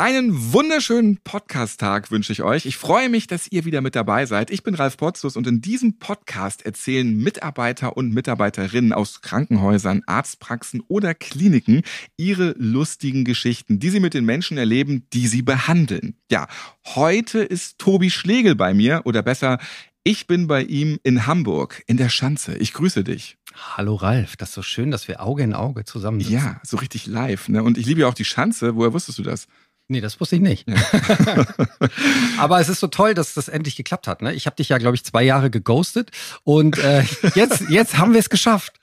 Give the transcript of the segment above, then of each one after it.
Einen wunderschönen Podcast-Tag wünsche ich euch. Ich freue mich, dass ihr wieder mit dabei seid. Ich bin Ralf Potzus und in diesem Podcast erzählen Mitarbeiter und Mitarbeiterinnen aus Krankenhäusern, Arztpraxen oder Kliniken ihre lustigen Geschichten, die sie mit den Menschen erleben, die sie behandeln. Ja, heute ist Tobi Schlegel bei mir oder besser, ich bin bei ihm in Hamburg, in der Schanze. Ich grüße dich. Hallo Ralf, das ist so schön, dass wir Auge in Auge zusammen sitzen. Ja, so richtig live. Ne? Und ich liebe ja auch die Schanze. Woher wusstest du das? Nee, das wusste ich nicht. Ja. Aber es ist so toll, dass das endlich geklappt hat. Ne? Ich habe dich ja, glaube ich, zwei Jahre geghostet und äh, jetzt, jetzt haben wir es geschafft.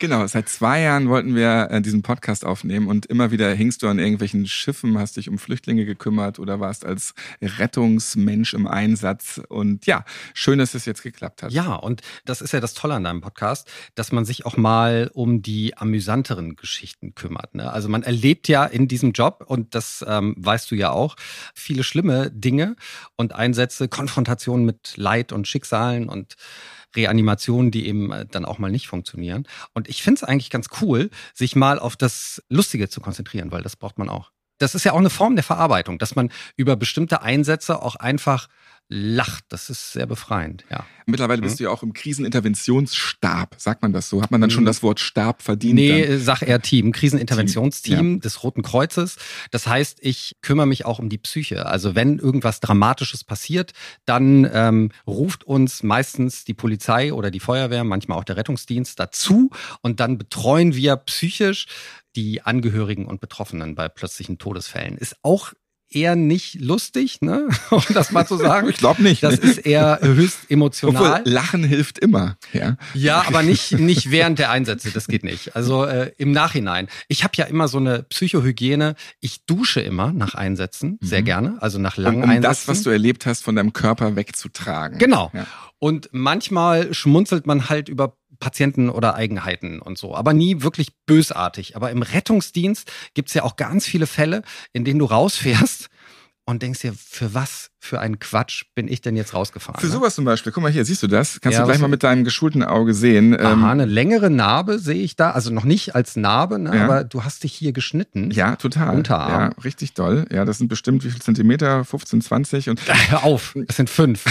Genau, seit zwei Jahren wollten wir äh, diesen Podcast aufnehmen und immer wieder hingst du an irgendwelchen Schiffen, hast dich um Flüchtlinge gekümmert oder warst als Rettungsmensch im Einsatz. Und ja, schön, dass es jetzt geklappt hat. Ja, und das ist ja das Tolle an deinem Podcast, dass man sich auch mal um die amüsanteren Geschichten kümmert. Ne? Also man erlebt ja in diesem Job und das ähm, weißt du ja auch, viele schlimme Dinge und Einsätze, Konfrontationen mit Leid und Schicksalen und Reanimationen, die eben äh, dann auch mal nicht funktionieren. Und ich finde es eigentlich ganz cool, sich mal auf das Lustige zu konzentrieren, weil das braucht man auch. Das ist ja auch eine Form der Verarbeitung, dass man über bestimmte Einsätze auch einfach lacht. Das ist sehr befreiend, ja. Mittlerweile bist mhm. du ja auch im Kriseninterventionsstab. Sagt man das so? Hat man dann schon mhm. das Wort Stab verdient? Nee, dann? sag eher Team. Kriseninterventionsteam Team, ja. des Roten Kreuzes. Das heißt, ich kümmere mich auch um die Psyche. Also wenn irgendwas Dramatisches passiert, dann ähm, ruft uns meistens die Polizei oder die Feuerwehr, manchmal auch der Rettungsdienst dazu und dann betreuen wir psychisch die Angehörigen und Betroffenen bei plötzlichen Todesfällen. Ist auch eher nicht lustig, ne? um das mal zu sagen. ich glaube nicht. Das ist eher höchst emotional. Obwohl, Lachen hilft immer. Ja, ja aber nicht, nicht während der Einsätze, das geht nicht. Also äh, im Nachhinein. Ich habe ja immer so eine Psychohygiene. Ich dusche immer nach Einsätzen, sehr mhm. gerne, also nach langen um, um Einsätzen. das, was du erlebt hast, von deinem Körper wegzutragen. Genau. Ja. Und manchmal schmunzelt man halt über Patienten oder Eigenheiten und so, aber nie wirklich bösartig. Aber im Rettungsdienst gibt's ja auch ganz viele Fälle, in denen du rausfährst und denkst dir, für was für einen Quatsch bin ich denn jetzt rausgefahren? Für ne? sowas zum Beispiel. Guck mal hier, siehst du das? Kannst ja, du gleich mal mit deinem geschulten Auge sehen. Aha, ähm, eine längere Narbe sehe ich da. Also noch nicht als Narbe, ne? Ja. aber du hast dich hier geschnitten. Ja, total. Unterarm. Ja, richtig doll. Ja, das sind bestimmt wie viel Zentimeter? 15, 20 und. Hör auf, das sind fünf.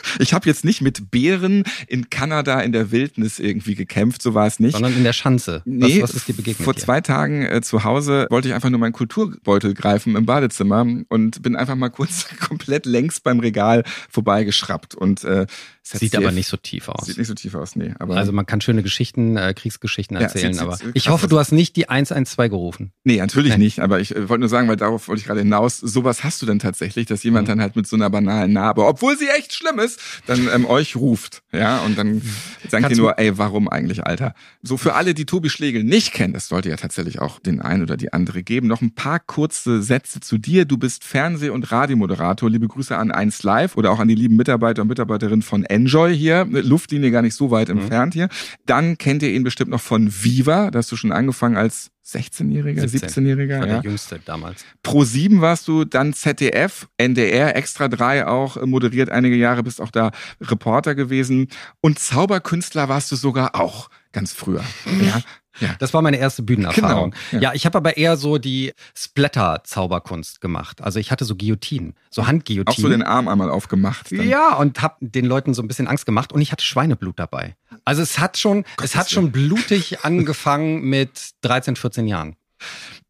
ich habe jetzt nicht mit Bären in Kanada in der Wildnis irgendwie gekämpft, so war es nicht. Sondern in der Schanze. Nee, was, was ist die Begegnung? Vor hier? zwei Tagen äh, zu Hause wollte ich einfach nur meinen Kulturbeutel greifen im Badezimmer und bin einfach mal kurz komplett längs beim Regal vorbeigeschraubt und äh, sieht aber nicht so tief aus. Sieht nicht so tief aus, nee. Aber also man kann schöne Geschichten, äh, Kriegsgeschichten erzählen, ja, aber ich hoffe, du hast nicht die 112 gerufen. Nee, natürlich nee. nicht, aber ich äh, wollte nur sagen, weil darauf wollte ich gerade hinaus, sowas hast du dann tatsächlich, dass jemand mhm. dann halt mit so einer banalen Narbe, obwohl sie echt schlimm ist, dann ähm, euch ruft, ja, und dann sagt ihr nur, ey, warum eigentlich, Alter? So für alle, die Tobi Schlegel nicht kennen, das sollte ja tatsächlich auch den einen oder die andere geben, noch ein paar kurze Sätze zu dir. Du bist Fernseh- und Radiomoderator. Liebe Grüße an 1 Live oder auch an die lieben Mitarbeiter und Mitarbeiterinnen von Enjoy hier, Luftlinie gar nicht so weit mhm. entfernt hier. Dann kennt ihr ihn bestimmt noch von Viva, da hast du schon angefangen als 16-Jähriger, 17. 17-Jähriger. Ja. der Jüngste damals. Pro 7 warst du, dann ZDF, NDR, Extra 3 auch moderiert einige Jahre, bist auch da Reporter gewesen. Und Zauberkünstler warst du sogar auch ganz früher. Ja, ja. Das war meine erste Bühnenerfahrung. Genau, ja. ja. ich habe aber eher so die Splatter-Zauberkunst gemacht. Also ich hatte so Guillotinen, so Handguillotinen. Auch so den Arm einmal aufgemacht. Dann. Ja, und habe den Leuten so ein bisschen Angst gemacht und ich hatte Schweineblut dabei. Also es hat schon, Gott, es hat schon blutig angefangen mit 13, 14 Jahren.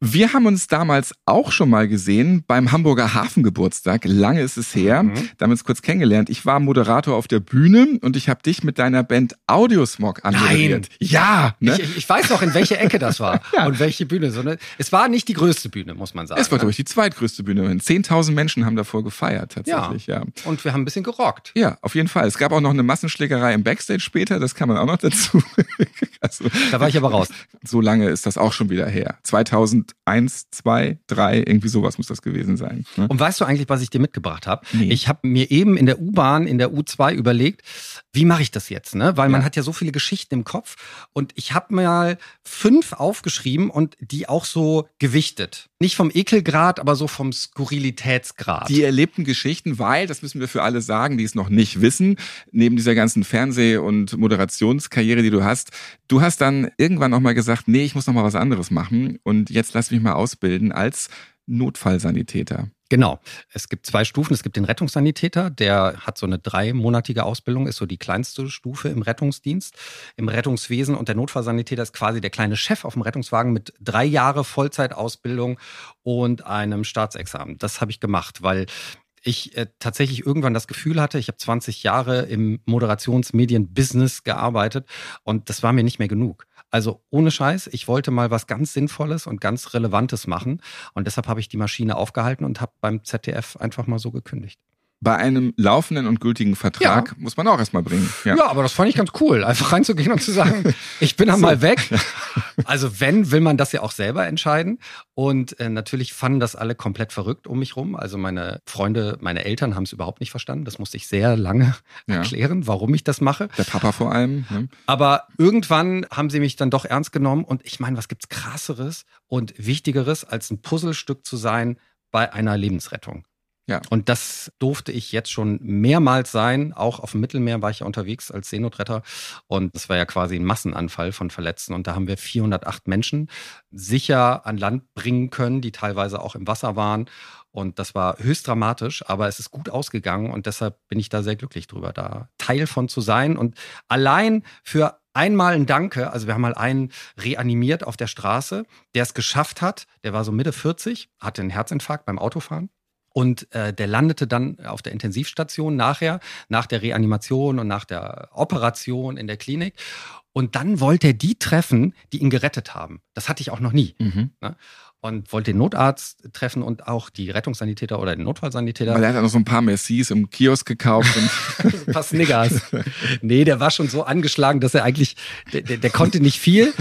Wir haben uns damals auch schon mal gesehen beim Hamburger Hafengeburtstag. Lange ist es her. Mhm. Da haben wir uns kurz kennengelernt. Ich war Moderator auf der Bühne und ich habe dich mit deiner Band Audiosmog anmoderiert. Nein. Ja. Ne? Ich, ich, weiß noch, in welche Ecke das war ja. und welche Bühne. So, ne? Es war nicht die größte Bühne, muss man sagen. Es war, ne? glaube ich, die zweitgrößte Bühne. 10.000 Menschen haben davor gefeiert, tatsächlich. Ja. ja. Und wir haben ein bisschen gerockt. Ja, auf jeden Fall. Es gab auch noch eine Massenschlägerei im Backstage später. Das kann man auch noch dazu. Also, da war ich aber raus. So lange ist das auch schon wieder her. 2001, 2, 3, irgendwie sowas muss das gewesen sein. Ne? Und weißt du eigentlich, was ich dir mitgebracht habe? Nee. Ich habe mir eben in der U-Bahn, in der U2 überlegt, wie mache ich das jetzt? Ne? Weil man hat ja so viele Geschichten im Kopf. Und ich habe mal fünf aufgeschrieben und die auch so gewichtet. Nicht vom Ekelgrad, aber so vom Skurrilitätsgrad. Die erlebten Geschichten, weil, das müssen wir für alle sagen, die es noch nicht wissen, neben dieser ganzen Fernseh- und Moderationskarriere, die du hast, du hast dann irgendwann auch mal gesagt, nee, ich muss noch mal was anderes machen und jetzt lass mich mal ausbilden als Notfallsanitäter. Genau. Es gibt zwei Stufen. Es gibt den Rettungssanitäter, der hat so eine dreimonatige Ausbildung, ist so die kleinste Stufe im Rettungsdienst, im Rettungswesen. Und der Notfallsanitäter ist quasi der kleine Chef auf dem Rettungswagen mit drei Jahre Vollzeitausbildung und einem Staatsexamen. Das habe ich gemacht, weil ich äh, tatsächlich irgendwann das Gefühl hatte, ich habe 20 Jahre im Moderationsmedien-Business gearbeitet und das war mir nicht mehr genug. Also ohne Scheiß, ich wollte mal was ganz Sinnvolles und ganz Relevantes machen und deshalb habe ich die Maschine aufgehalten und habe beim ZDF einfach mal so gekündigt bei einem laufenden und gültigen Vertrag ja. muss man auch erstmal bringen. Ja. ja. aber das fand ich ganz cool, einfach reinzugehen und zu sagen, ich bin dann so. mal weg. Also wenn, will man das ja auch selber entscheiden. Und äh, natürlich fanden das alle komplett verrückt um mich rum. Also meine Freunde, meine Eltern haben es überhaupt nicht verstanden. Das musste ich sehr lange ja. erklären, warum ich das mache. Der Papa vor allem. Ne? Aber irgendwann haben sie mich dann doch ernst genommen. Und ich meine, was gibt's krasseres und wichtigeres, als ein Puzzlestück zu sein bei einer Lebensrettung? Ja. Und das durfte ich jetzt schon mehrmals sein. Auch auf dem Mittelmeer war ich ja unterwegs als Seenotretter. Und das war ja quasi ein Massenanfall von Verletzten. Und da haben wir 408 Menschen sicher an Land bringen können, die teilweise auch im Wasser waren. Und das war höchst dramatisch, aber es ist gut ausgegangen und deshalb bin ich da sehr glücklich drüber, da Teil von zu sein. Und allein für einmal ein Danke, also wir haben mal einen reanimiert auf der Straße, der es geschafft hat, der war so Mitte 40, hatte einen Herzinfarkt beim Autofahren und äh, der landete dann auf der Intensivstation nachher, nach der Reanimation und nach der Operation in der Klinik. Und dann wollte er die treffen, die ihn gerettet haben. Das hatte ich auch noch nie. Mhm. Ne? Und wollte den Notarzt treffen und auch die Rettungssanitäter oder den Notfallsanitäter. Weil er hat noch so ein paar Mercis im Kiosk gekauft. Und ein paar Snickers. Nee, der war schon so angeschlagen, dass er eigentlich, der, der, der konnte nicht viel,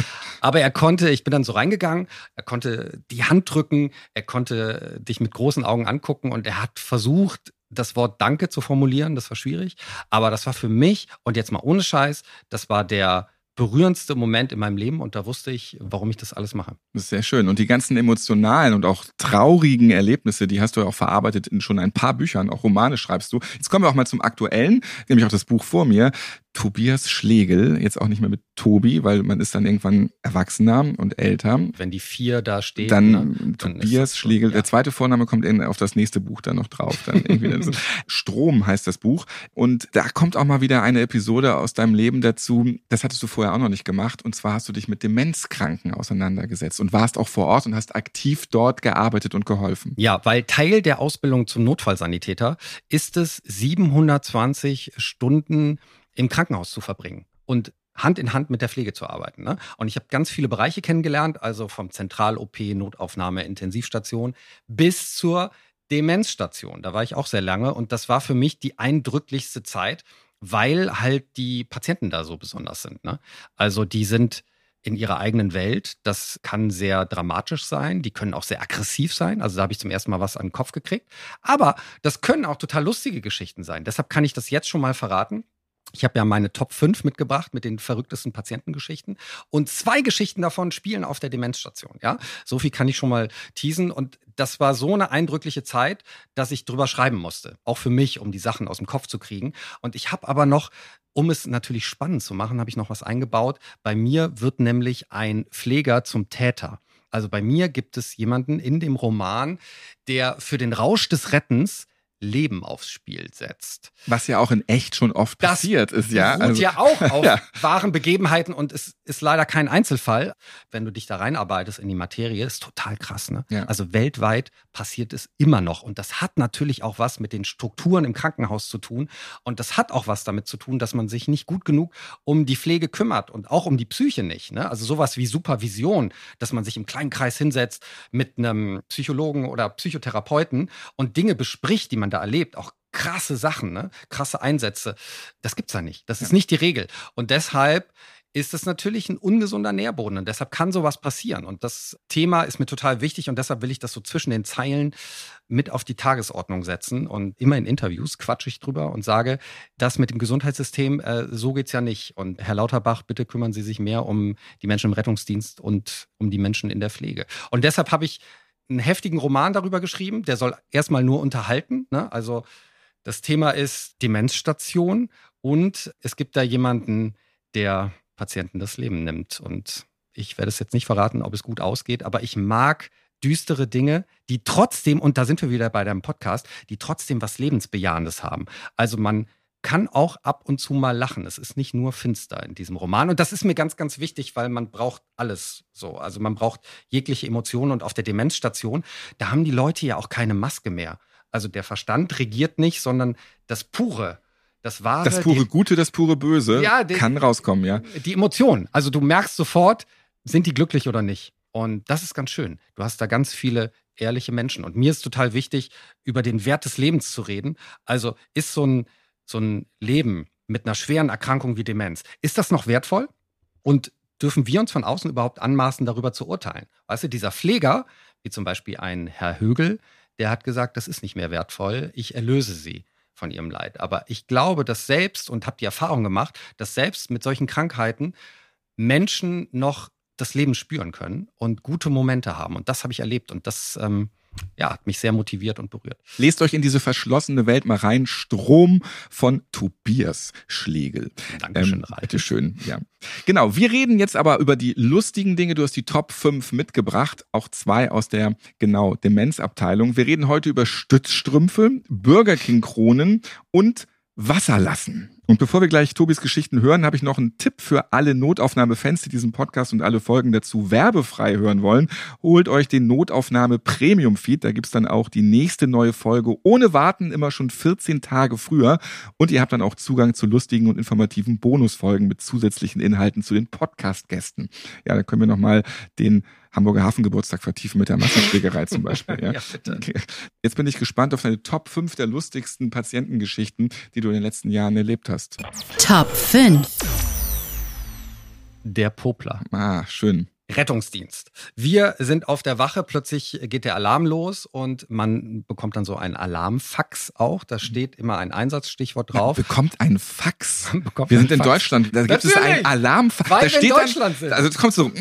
aber er konnte, ich bin dann so reingegangen, er konnte die Hand drücken, er konnte dich mit großen Augen angucken und er hat versucht, das Wort Danke zu formulieren. Das war schwierig. Aber das war für mich, und jetzt mal ohne Scheiß, das war der berührendste Moment in meinem Leben und da wusste ich, warum ich das alles mache. Das ist sehr schön. Und die ganzen emotionalen und auch traurigen Erlebnisse, die hast du ja auch verarbeitet in schon ein paar Büchern, auch Romane schreibst du. Jetzt kommen wir auch mal zum aktuellen, nämlich auch das Buch vor mir. Tobias Schlegel, jetzt auch nicht mehr mit Tobi, weil man ist dann irgendwann erwachsener und älter. Wenn die vier da steht. Dann, ne, Tobias Schlegel. So, ja. Der zweite Vorname kommt in, auf das nächste Buch dann noch drauf. Dann irgendwie Strom heißt das Buch. Und da kommt auch mal wieder eine Episode aus deinem Leben dazu. Das hattest du vorher auch noch nicht gemacht. Und zwar hast du dich mit Demenzkranken auseinandergesetzt und warst auch vor Ort und hast aktiv dort gearbeitet und geholfen. Ja, weil Teil der Ausbildung zum Notfallsanitäter ist es 720 Stunden im Krankenhaus zu verbringen und Hand in Hand mit der Pflege zu arbeiten. Ne? Und ich habe ganz viele Bereiche kennengelernt, also vom Zentral-OP, Notaufnahme, Intensivstation bis zur Demenzstation. Da war ich auch sehr lange und das war für mich die eindrücklichste Zeit, weil halt die Patienten da so besonders sind. Ne? Also die sind in ihrer eigenen Welt. Das kann sehr dramatisch sein. Die können auch sehr aggressiv sein. Also da habe ich zum ersten Mal was an den Kopf gekriegt. Aber das können auch total lustige Geschichten sein. Deshalb kann ich das jetzt schon mal verraten. Ich habe ja meine Top 5 mitgebracht mit den verrücktesten Patientengeschichten. Und zwei Geschichten davon spielen auf der Demenzstation. Ja, so viel kann ich schon mal teasen. Und das war so eine eindrückliche Zeit, dass ich drüber schreiben musste. Auch für mich, um die Sachen aus dem Kopf zu kriegen. Und ich habe aber noch, um es natürlich spannend zu machen, habe ich noch was eingebaut. Bei mir wird nämlich ein Pfleger zum Täter. Also bei mir gibt es jemanden in dem Roman, der für den Rausch des Rettens Leben aufs Spiel setzt. Was ja auch in echt schon oft das passiert ist, ja. Das also, ja auch auf ja. wahren Begebenheiten und es ist leider kein Einzelfall. Wenn du dich da reinarbeitest in die Materie, ist total krass, ne? Ja. Also weltweit passiert es immer noch und das hat natürlich auch was mit den Strukturen im Krankenhaus zu tun und das hat auch was damit zu tun, dass man sich nicht gut genug um die Pflege kümmert und auch um die Psyche nicht, ne? Also sowas wie Supervision, dass man sich im kleinen Kreis hinsetzt mit einem Psychologen oder Psychotherapeuten und Dinge bespricht, die man da erlebt, auch krasse Sachen, ne? krasse Einsätze. Das gibt's da nicht. Das ist nicht die Regel. Und deshalb ist es natürlich ein ungesunder Nährboden und deshalb kann sowas passieren. Und das Thema ist mir total wichtig und deshalb will ich das so zwischen den Zeilen mit auf die Tagesordnung setzen. Und immer in Interviews quatsche ich drüber und sage, das mit dem Gesundheitssystem, äh, so geht's ja nicht. Und Herr Lauterbach, bitte kümmern Sie sich mehr um die Menschen im Rettungsdienst und um die Menschen in der Pflege. Und deshalb habe ich einen heftigen Roman darüber geschrieben, der soll erstmal nur unterhalten. Ne? Also das Thema ist Demenzstation und es gibt da jemanden, der Patienten das Leben nimmt. Und ich werde es jetzt nicht verraten, ob es gut ausgeht, aber ich mag düstere Dinge, die trotzdem, und da sind wir wieder bei deinem Podcast, die trotzdem was Lebensbejahendes haben. Also man kann auch ab und zu mal lachen. Es ist nicht nur finster in diesem Roman. Und das ist mir ganz, ganz wichtig, weil man braucht alles so. Also man braucht jegliche Emotionen. Und auf der Demenzstation, da haben die Leute ja auch keine Maske mehr. Also der Verstand regiert nicht, sondern das pure das wahre. Das pure die, Gute, das pure Böse ja, die, kann rauskommen, ja. Die Emotionen. Also du merkst sofort, sind die glücklich oder nicht. Und das ist ganz schön. Du hast da ganz viele ehrliche Menschen. Und mir ist total wichtig, über den Wert des Lebens zu reden. Also ist so ein, so ein Leben mit einer schweren Erkrankung wie Demenz, ist das noch wertvoll? Und dürfen wir uns von außen überhaupt anmaßen, darüber zu urteilen? Weißt du, dieser Pfleger, wie zum Beispiel ein Herr Högel, der hat gesagt, das ist nicht mehr wertvoll, ich erlöse sie von ihrem Leid. Aber ich glaube, dass selbst, und habe die Erfahrung gemacht, dass selbst mit solchen Krankheiten Menschen noch das Leben spüren können und gute Momente haben. Und das habe ich erlebt. Und das ähm, ja, hat mich sehr motiviert und berührt. Lest euch in diese verschlossene Welt mal rein. Strom von Tobias Schlegel. Dankeschön, ähm, Ralf. Bitteschön, ja. Genau, wir reden jetzt aber über die lustigen Dinge. Du hast die Top 5 mitgebracht, auch zwei aus der, genau, Demenzabteilung. Wir reden heute über Stützstrümpfe, Burger King Kronen und Wasser lassen. Und bevor wir gleich Tobis Geschichten hören, habe ich noch einen Tipp für alle Notaufnahme-Fans, die diesen Podcast und alle Folgen dazu werbefrei hören wollen. Holt euch den Notaufnahme Premium Feed. Da gibt's dann auch die nächste neue Folge ohne Warten, immer schon 14 Tage früher. Und ihr habt dann auch Zugang zu lustigen und informativen Bonusfolgen mit zusätzlichen Inhalten zu den Podcast-Gästen. Ja, da können wir nochmal den Hamburger Hafengeburtstag vertiefen mit der Massenschlägerei zum Beispiel. Ja. ja okay. Jetzt bin ich gespannt auf deine Top 5 der lustigsten Patientengeschichten, die du in den letzten Jahren erlebt hast. Top 5 Der Popler. Ah, schön. Rettungsdienst. Wir sind auf der Wache, plötzlich geht der Alarm los und man bekommt dann so ein Alarmfax auch. Da steht immer ein Einsatzstichwort drauf. Man bekommt ein Fax. bekommt wir sind in Fax. Deutschland, da gibt es ein Alarmfax. Weil da steht wir in Deutschland dann, sind. Also es kommt so,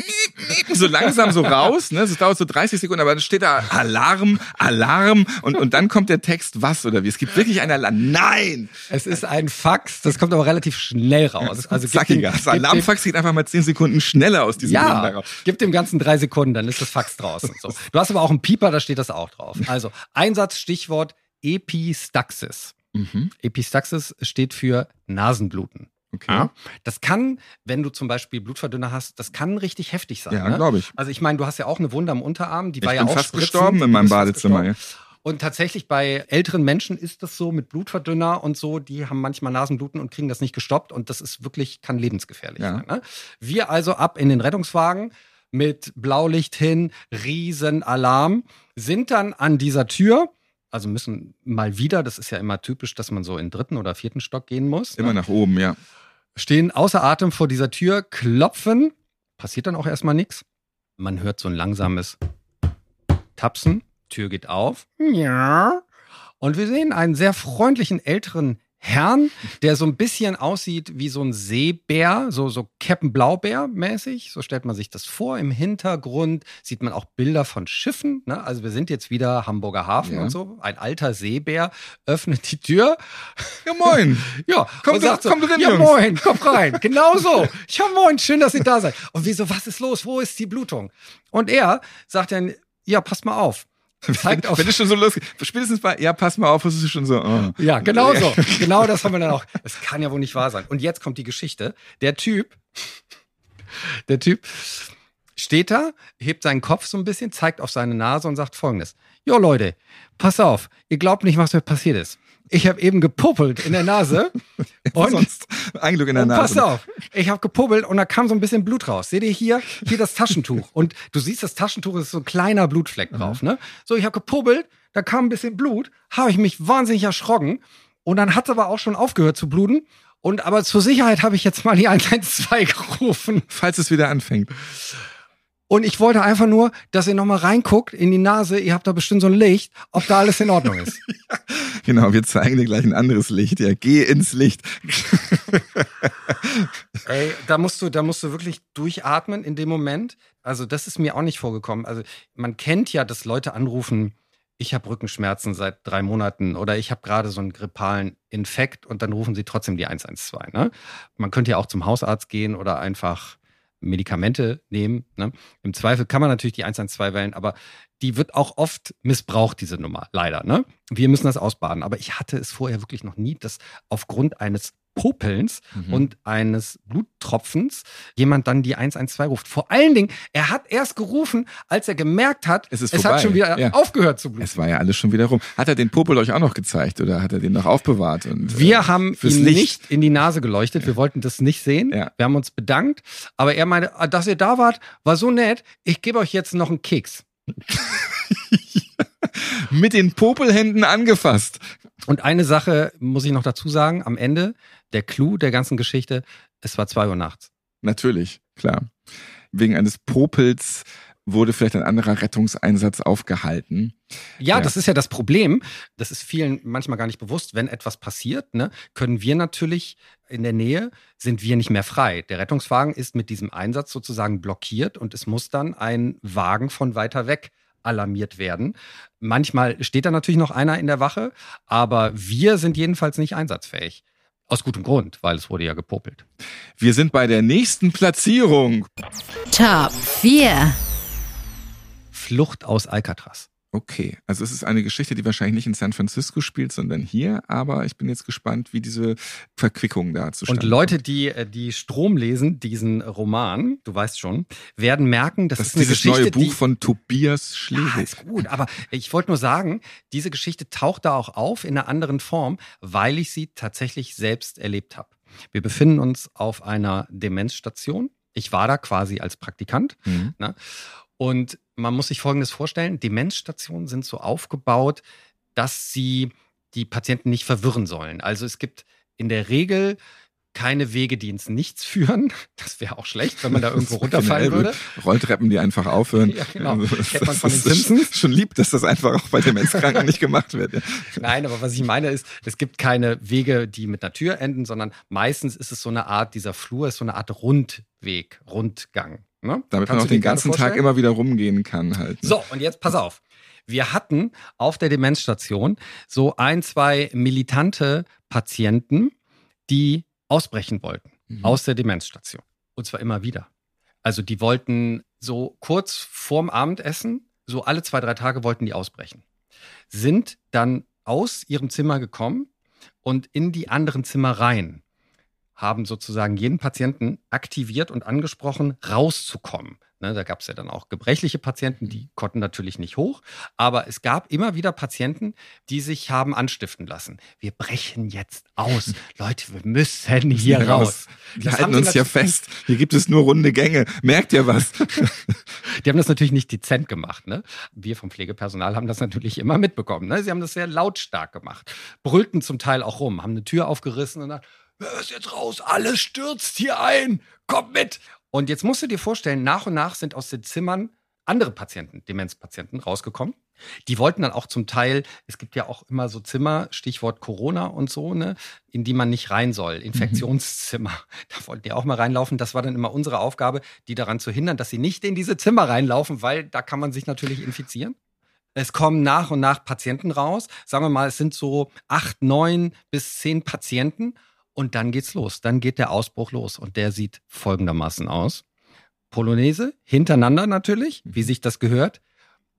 so langsam so raus, ne? Es dauert so 30 Sekunden, aber dann steht da Alarm, Alarm und, und dann kommt der Text was oder wie. Es gibt wirklich ein Alarm. Nein! Es ist ein Fax, das kommt aber relativ schnell raus. Also Zackiger. Das Alarmfax geht einfach mal 10 Sekunden schneller aus diesem ja, Ding raus. Gib dem Ganzen drei Sekunden, dann ist das Fax draußen. So. Du hast aber auch einen Pieper, da steht das auch drauf. Also Einsatzstichwort Epistaxis. Mhm. Epistaxis steht für Nasenbluten. Okay. Ja? Das kann, wenn du zum Beispiel Blutverdünner hast, das kann richtig heftig sein. Ja, ne? glaube ich. Also ich meine, du hast ja auch eine Wunde am Unterarm, die ich war ja auch fast gestorben in meinem Badezimmer. Ja. Und tatsächlich bei älteren Menschen ist das so mit Blutverdünner und so, die haben manchmal Nasenbluten und kriegen das nicht gestoppt und das ist wirklich, kann lebensgefährlich ja. sein. Ne? Wir also ab in den Rettungswagen mit Blaulicht hin, Riesenalarm, sind dann an dieser Tür, also müssen mal wieder, das ist ja immer typisch, dass man so in dritten oder vierten Stock gehen muss. Immer ne? nach oben, ja. Stehen außer Atem vor dieser Tür, klopfen, passiert dann auch erstmal nichts. Man hört so ein langsames Tapsen, Tür geht auf. Ja. Und wir sehen einen sehr freundlichen älteren Herrn, der so ein bisschen aussieht wie so ein Seebär, so, so Captain Blaubeer mäßig. So stellt man sich das vor. Im Hintergrund sieht man auch Bilder von Schiffen. Ne? Also wir sind jetzt wieder Hamburger Hafen ja. und so. Ein alter Seebär öffnet die Tür. Ja, moin. ja, komm, und sagt so, komm drin, Ja, moin, komm rein. Genau so. Ja, moin, schön, dass ihr da seid. Und wieso, was ist los? Wo ist die Blutung? Und er sagt dann, ja, passt mal auf. Zeigt auf. Wenn es schon so losgeht, spätestens bei, ja, pass mal auf, es ist schon so. Oh. Ja, genau so. Genau das haben wir dann auch. Es kann ja wohl nicht wahr sein. Und jetzt kommt die Geschichte. Der Typ, der Typ steht da, hebt seinen Kopf so ein bisschen, zeigt auf seine Nase und sagt folgendes. Jo Leute, pass auf, ihr glaubt nicht, was mir passiert ist. Ich habe eben gepuppelt in der Nase. und sonst ein Glück in der Nase. Pass auf, ich habe gepuppelt und da kam so ein bisschen Blut raus. Seht ihr hier, hier das Taschentuch und du siehst das Taschentuch ist so ein kleiner Blutfleck drauf, ne? So, ich habe gepuppelt, da kam ein bisschen Blut, habe ich mich wahnsinnig erschrocken und dann hat es aber auch schon aufgehört zu bluten Und aber zur Sicherheit habe ich jetzt mal die 112 gerufen. Falls es wieder anfängt. Und ich wollte einfach nur, dass ihr nochmal reinguckt in die Nase. Ihr habt da bestimmt so ein Licht, ob da alles in Ordnung ist. Genau, wir zeigen dir gleich ein anderes Licht. Ja, geh ins Licht. Ey, da musst du, da musst du wirklich durchatmen in dem Moment. Also, das ist mir auch nicht vorgekommen. Also, man kennt ja, dass Leute anrufen, ich habe Rückenschmerzen seit drei Monaten oder ich habe gerade so einen grippalen Infekt und dann rufen sie trotzdem die 112. Ne? Man könnte ja auch zum Hausarzt gehen oder einfach Medikamente nehmen. Ne? Im Zweifel kann man natürlich die 112 wählen, aber die wird auch oft missbraucht, diese Nummer, leider. Ne? Wir müssen das ausbaden. Aber ich hatte es vorher wirklich noch nie, dass aufgrund eines Popelns mhm. und eines Bluttropfens jemand dann die 112 ruft. Vor allen Dingen, er hat erst gerufen, als er gemerkt hat, es, ist es hat schon wieder Ja. aufgehört zu bluten. Es war ja alles schon wieder rum. Hat er den Popel euch auch noch gezeigt oder hat er den noch aufbewahrt? Und, Wir äh, haben ihm Licht. nicht in die Nase geleuchtet. Wir wollten das nicht sehen. Ja. Wir haben uns bedankt. Aber er meinte, ah, dass ihr da wart, war so nett. Ich gebe euch jetzt noch einen Keks. mit den Popelhänden angefasst. Und eine Sache muss ich noch dazu sagen. Am Ende, der Clou der ganzen Geschichte, es war zwei Uhr nachts. Natürlich, klar. Wegen eines Popels wurde vielleicht ein anderer Rettungseinsatz aufgehalten. Ja, Ja. das ist ja das Problem. Das ist vielen manchmal gar nicht bewusst. Wenn etwas passiert, ne, können wir natürlich in der Nähe, sind wir nicht mehr frei. Der Rettungswagen ist mit diesem Einsatz sozusagen blockiert und es muss dann ein Wagen von weiter weg alarmiert werden. Manchmal steht da natürlich noch einer in der Wache, aber wir sind jedenfalls nicht einsatzfähig. Aus gutem Grund, weil es wurde ja gepopelt. Wir sind bei der nächsten Platzierung. Top 4. Flucht aus Alcatraz. Okay, also es ist eine Geschichte, die wahrscheinlich nicht in San Francisco spielt, sondern hier. Aber ich bin jetzt gespannt, wie diese Verquickung da zustande Und Leute, die, äh, die Strom lesen, diesen Roman, du weißt schon, werden merken, das, Das ist ist eine dieses Geschichte, neue Buch die, von Tobias Ja, Schleswig. ist gut, aber ich wollte nur sagen, diese Geschichte taucht da auch auf in einer anderen Form, weil ich sie tatsächlich selbst erlebt habe. Wir befinden uns auf einer Demenzstation. Ich war da quasi als Praktikant. Mhm. Ne? Und man muss sich Folgendes vorstellen. Demenzstationen sind so aufgebaut, dass sie die Patienten nicht verwirren sollen. Also es gibt in der Regel keine Wege, die ins Nichts führen. Das wäre auch schlecht, wenn man da irgendwo runterfallen würde. Rolltreppen, die einfach aufhören. Ja, genau. Das- Kennt man von den ist Simpsons. Schon lieb, dass das einfach auch bei Demenzkranken nicht gemacht wird. Ja. Nein, aber was ich meine ist, es gibt keine Wege, die mit einer Tür enden, sondern meistens ist es so eine Art, dieser Flur ist so eine Art Rundweg, Rundgang. Ne? Damit man auch den ganzen Tag immer wieder rumgehen kann halt. Ne? So, und jetzt pass auf. Wir hatten auf der Demenzstation so ein, zwei militante Patienten, die ausbrechen wollten Mhm. aus der Demenzstation. Und zwar immer wieder. Also die wollten so kurz vorm Abendessen, so alle zwei, drei Tage wollten die ausbrechen. Sind dann aus ihrem Zimmer gekommen und in die anderen Zimmer rein. Haben sozusagen jeden Patienten aktiviert und angesprochen, rauszukommen. Ne, da gab es ja dann auch gebrechliche Patienten, die konnten natürlich nicht hoch. Aber es gab immer wieder Patienten, die sich haben anstiften lassen. Wir brechen jetzt aus. Leute, wir müssen hier raus. Wir halten uns hier fest. Hier gibt es nur runde Gänge. Merkt ihr was? Die haben das natürlich nicht dezent gemacht. Ne? Wir vom Pflegepersonal haben das natürlich immer mitbekommen. Ne? Sie haben das sehr lautstark gemacht. Brüllten zum Teil auch rum, haben eine Tür aufgerissen und dann, wer ist jetzt raus? Alles stürzt hier ein. Kommt mit. Und jetzt musst du dir vorstellen, nach und nach sind aus den Zimmern andere Patienten, Demenzpatienten, rausgekommen. Die wollten dann auch zum Teil, es gibt ja auch immer so Zimmer, Stichwort Corona und so, ne, in die man nicht rein soll. Infektionszimmer. Da wollten die auch mal reinlaufen. Das war dann immer unsere Aufgabe, die daran zu hindern, dass sie nicht in diese Zimmer reinlaufen, weil da kann man sich natürlich infizieren. Es kommen nach und nach Patienten raus. Sagen wir mal, es sind so acht, neun bis zehn Patienten. Und dann geht's los. Dann geht der Ausbruch los. Und der sieht folgendermaßen aus. Polonaise, hintereinander natürlich, wie sich das gehört.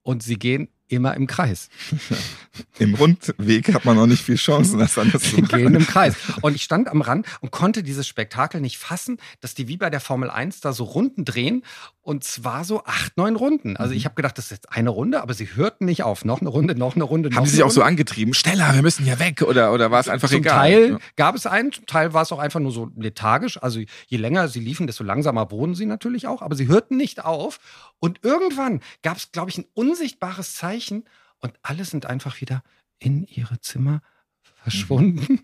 Und sie gehen immer im Kreis. Im Rundweg hat man noch nicht viel Chancen, das anders zu Sie machen. gehen im Kreis. Und ich stand am Rand und konnte dieses Spektakel nicht fassen, dass die wie bei der Formel 1 da so Runden drehen. Und zwar so acht, neun Runden. Also ich habe gedacht, das ist jetzt eine Runde, aber sie hörten nicht auf. Noch eine Runde, noch eine Runde, noch Haben sie sich auch so angetrieben? Schneller, wir müssen hier weg. Oder, oder war es einfach zum egal? Teil Ja. gab es einen, zum Teil war es auch einfach nur so lethargisch. Also je länger sie liefen, desto langsamer wurden sie natürlich auch. Aber sie hörten nicht auf. Und irgendwann gab es, glaube ich, ein unsichtbares Zeichen und alle sind einfach wieder in ihre Zimmer verschwunden.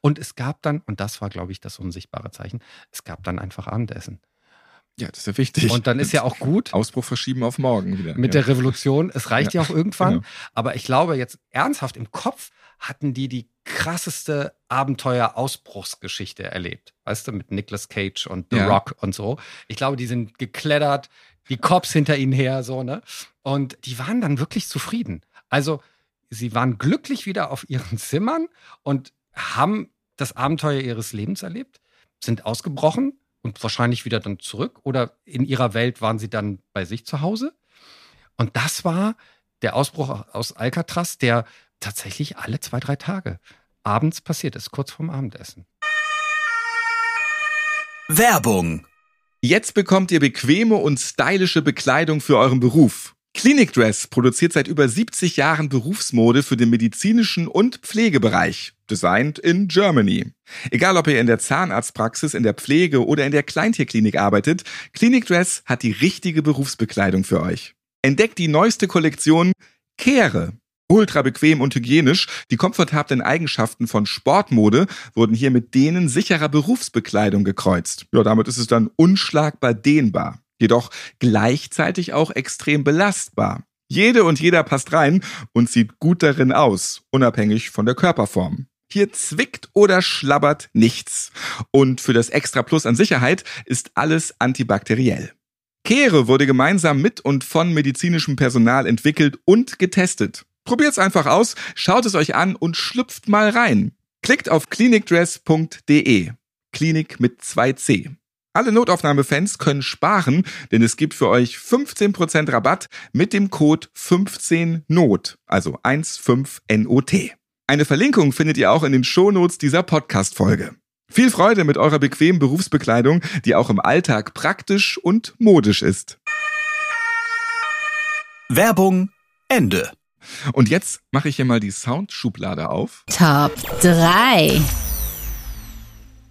Und es gab dann, und das war, glaube ich, das unsichtbare Zeichen, es gab dann einfach Abendessen. Ja, das ist ja wichtig. Und dann ist ja auch gut. Ausbruch verschieben auf morgen wieder. Mit ja. der Revolution. Es reicht ja, Ja, auch irgendwann. genau. Aber ich glaube, jetzt ernsthaft im Kopf hatten die die krasseste Abenteuer-Ausbruchsgeschichte erlebt. Weißt du, mit Nicolas Cage und The Ja. Rock und so. Ich glaube, die sind geklettert, die Cops hinter ihnen her, so, ne? Und die waren dann wirklich zufrieden. Also, sie waren glücklich wieder auf ihren Zimmern und haben das Abenteuer ihres Lebens erlebt, sind ausgebrochen und wahrscheinlich wieder dann zurück oder in ihrer Welt waren sie dann bei sich zu Hause. Und das war der Ausbruch aus Alcatraz, der tatsächlich alle zwei, drei Tage abends passiert ist, kurz vorm Abendessen. Werbung. Jetzt bekommt ihr bequeme und stylische Bekleidung für euren Beruf. Clinic Dress produziert seit über 70 Jahren Berufsmode für den medizinischen und Pflegebereich. Designed in Germany. Egal ob ihr in der Zahnarztpraxis, in der Pflege oder in der Kleintierklinik arbeitet, Clinic Dress hat die richtige Berufsbekleidung für euch. Entdeckt die neueste Kollektion Kehre. Ultra bequem und hygienisch, die komfortablen Eigenschaften von Sportmode wurden hier mit denen sicherer Berufsbekleidung gekreuzt. Ja, damit ist es dann unschlagbar dehnbar, jedoch gleichzeitig auch extrem belastbar. Jede und jeder passt rein und sieht gut darin aus, unabhängig von der Körperform. Hier zwickt oder schlabbert nichts. Und für das Extra Plus an Sicherheit ist alles antibakteriell. Kehre wurde gemeinsam mit und von medizinischem Personal entwickelt und getestet. Probiert's einfach aus, schaut es euch an und schlüpft mal rein. Klickt auf klinikdress.de. Klinik mit 2c. Alle Notaufnahmefans können sparen, denn es gibt für euch 15% Rabatt mit dem Code 15NOT, also 15NOT. Eine Verlinkung findet ihr auch in den Shownotes dieser Podcast-Folge. Viel Freude mit eurer bequemen Berufsbekleidung, die auch im Alltag praktisch und modisch ist. Werbung Ende. Und jetzt mache ich hier mal die Soundschublade auf. Top 3.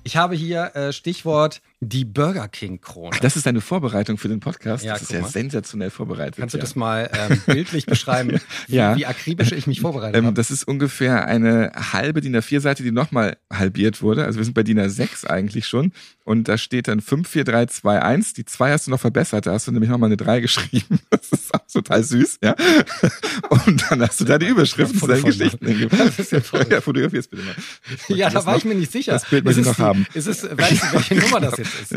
Ich habe hier äh, Stichwort die Burger King Krone. Ach, das ist deine Vorbereitung für den Podcast. Ja, das ist ja mal. sensationell vorbereitet. Kannst du ja. das mal ähm, bildlich beschreiben, wie, Ja. wie akribisch ich mich vorbereitet Ähm, habe? das ist ungefähr eine halbe DIN A4-Seite, die nochmal halbiert wurde. Also wir sind bei DIN A6 eigentlich schon. Und da steht dann 54321. Die 2 hast du noch verbessert. Da hast du nämlich nochmal eine 3 geschrieben. Das ist auch total süß, ja. Und dann hast du da die Überschriften zu deinen Geschichten. Das ist ja verrückt. Ja, fotografier's bitte mal. Ja, da war noch- ich mir nicht sicher. das Bild muss Ist ich es noch haben. Ist es, weißt du, welche Nummer das jetzt ist?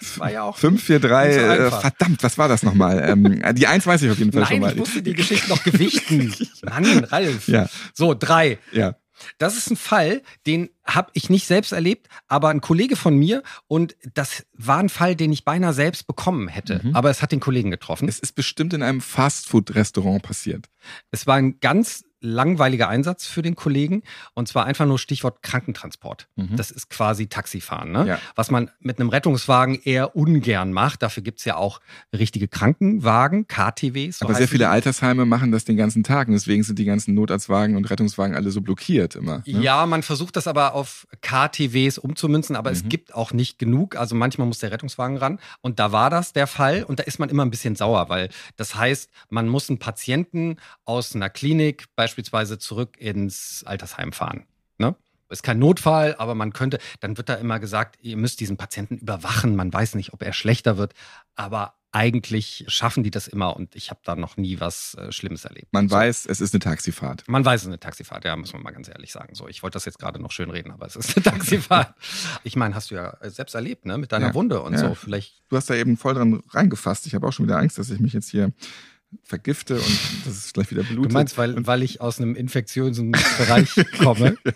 Das war ja auch. 543, Nicht so äh, verdammt, was war das nochmal? ähm, die 1 weiß ich auf jeden Fall schon Nein, mal. ich musste die Geschichte noch gewichten. Mann, Ralf. Ja. So, drei. Ja. Das ist ein Fall, den habe ich nicht selbst erlebt, aber ein Kollege von mir und das war ein Fall, den ich beinahe selbst bekommen hätte. Mhm. Aber es hat den Kollegen getroffen. Es ist bestimmt in einem Fastfood-Restaurant passiert. Es war ein ganz langweiliger Einsatz für den Kollegen und zwar einfach nur Stichwort Krankentransport. Mhm. Das ist quasi Taxifahren, ne? Ja. was man mit einem Rettungswagen eher ungern macht. Dafür gibt's ja auch richtige Krankenwagen, KTWs. so Aber sehr viele die. Altersheime machen das den ganzen Tag und deswegen sind die ganzen Notarztwagen und Rettungswagen alle so blockiert immer. Ne? Ja, man versucht das aber auf KTWs umzumünzen, aber es Mhm. gibt auch nicht genug. Also manchmal muss der Rettungswagen ran. Und da war das der Fall. Und da ist man immer ein bisschen sauer, weil das heißt, man muss einen Patienten aus einer Klinik beispielsweise zurück ins Altersheim fahren. Ne? Ist kein Notfall, aber man könnte, dann wird da immer gesagt, ihr müsst diesen Patienten überwachen. Man weiß nicht, ob er schlechter wird. Aber eigentlich schaffen die das immer und ich habe da noch nie was äh, Schlimmes erlebt. Man So. weiß, es ist eine Taxifahrt. Man weiß, es ist eine Taxifahrt, ja, muss man mal ganz ehrlich sagen. So, ich wollte das jetzt gerade noch schön reden, aber es ist eine Taxifahrt. ich meine, hast du ja selbst erlebt, ne, mit deiner Ja. Wunde und Ja. so. Vielleicht, Du hast da eben voll dran reingefasst. Ich habe auch schon wieder Angst, dass ich mich jetzt hier vergifte und dass es gleich wieder du blutet. meinst, weil, weil ich aus einem infektiösen Bereich komme.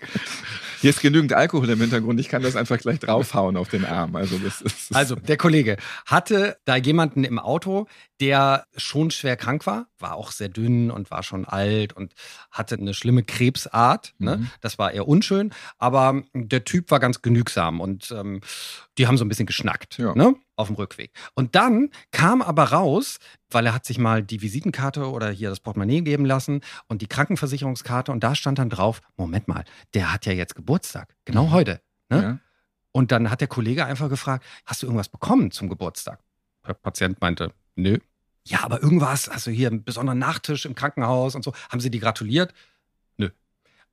Hier ist genügend Alkohol im Hintergrund. Ich kann das einfach gleich draufhauen auf den Arm. Also das ist Also, der Kollege hatte da jemanden im Auto, der schon schwer krank war, war auch sehr dünn und war schon alt und hatte eine schlimme Krebsart. Ne? Mhm. Das war eher unschön, aber der Typ war ganz genügsam und ähm, die haben so ein bisschen geschnackt Ja. ne? Auf dem Rückweg. Und dann kam aber raus, weil er hat sich mal die Visitenkarte oder hier das Portemonnaie geben lassen und die Krankenversicherungskarte und da stand dann drauf, Moment mal, der hat ja jetzt Geburtstag, genau Mhm. heute. Ne? ja. Und dann hat der Kollege einfach gefragt, hast du irgendwas bekommen zum Geburtstag? Der Patient meinte, nö. Ja, aber irgendwas, also hier einen besonderen Nachtisch im Krankenhaus und so. Haben sie die gratuliert?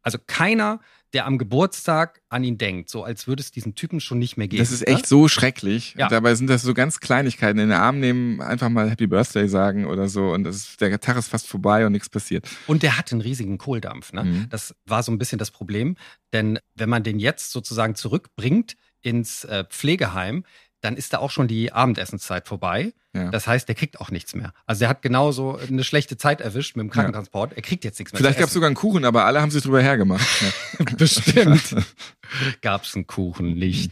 Also keiner, der am Geburtstag an ihn denkt, so als würde es diesen Typen schon nicht mehr geben. Das ist echt so schrecklich. Ja. Dabei sind das so ganz Kleinigkeiten. In den Arm nehmen, einfach mal Happy Birthday sagen oder so. Und ist, der Tag ist fast vorbei und nichts passiert. Und der hat einen riesigen Kohldampf. Ne? Mhm. Das war so ein bisschen das Problem. Denn wenn man den jetzt sozusagen zurückbringt ins äh, Pflegeheim, dann ist da auch schon die Abendessenszeit vorbei. Ja. Das heißt, der kriegt auch nichts mehr. Also der hat genauso eine schlechte Zeit erwischt mit dem Krankentransport. Er kriegt jetzt nichts mehr. Vielleicht gab es sogar einen Kuchen, aber alle haben sich drüber hergemacht. Ja. Bestimmt. Gab's einen Kuchen nicht.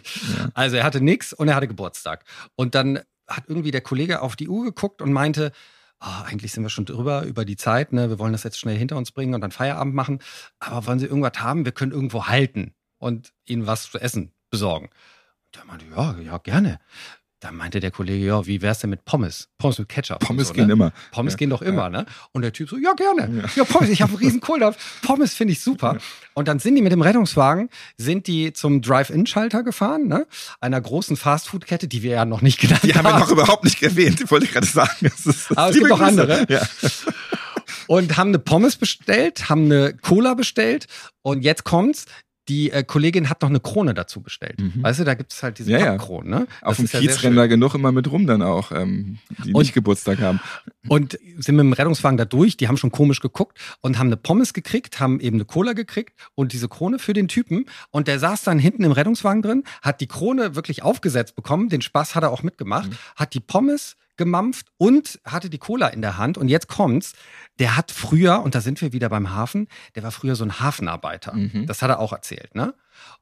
Also er hatte nix und er hatte Geburtstag. Und dann hat irgendwie der Kollege auf die Uhr geguckt und meinte, ah, eigentlich sind wir schon drüber, über die Zeit, ne? Wir wollen das jetzt schnell hinter uns bringen und dann Feierabend machen. Aber wollen Sie irgendwas haben? Wir können irgendwo halten und Ihnen was zu essen besorgen. Der meinte, ja, ja, gerne. Dann meinte der Kollege, ja, wie wär's denn mit Pommes? Pommes mit Ketchup. Pommes so, gehen ne? immer. Pommes Ja, gehen doch ja. immer, ne? Und der Typ so, ja, gerne. Ja, Pommes, ich habe einen riesen Kohldampf. Pommes finde ich super. Und dann sind die mit dem Rettungswagen, sind die zum Drive-In-Schalter gefahren, ne? Einer großen Fastfood-Kette, die wir ja noch nicht genannt Die haben wir noch überhaupt nicht erwähnt. Ich wollte gerade sagen. Das ist, das Aber es gibt noch andere. Ja. und haben eine Pommes bestellt, haben eine Cola bestellt und jetzt kommt's. Die äh, Kollegin hat noch eine Krone dazu bestellt. Mhm. Weißt du, da gibt's halt diese Ja, ja. Pappkronen, ne? Auf dem ja Kiez da genug immer mit rum dann auch, ähm, die Und- nicht Geburtstag haben. Und sind mit dem Rettungswagen da durch, die haben schon komisch geguckt und haben eine Pommes gekriegt, haben eben eine Cola gekriegt und diese Krone für den Typen. Und der saß dann hinten im Rettungswagen drin, hat die Krone wirklich aufgesetzt bekommen, den Spaß hat er auch mitgemacht, hat die Pommes gemampft und hatte die Cola in der Hand. Und jetzt kommt's, der hat früher, und da sind wir wieder beim Hafen, der war früher so ein Hafenarbeiter. Mhm. Das hat er auch erzählt, ne?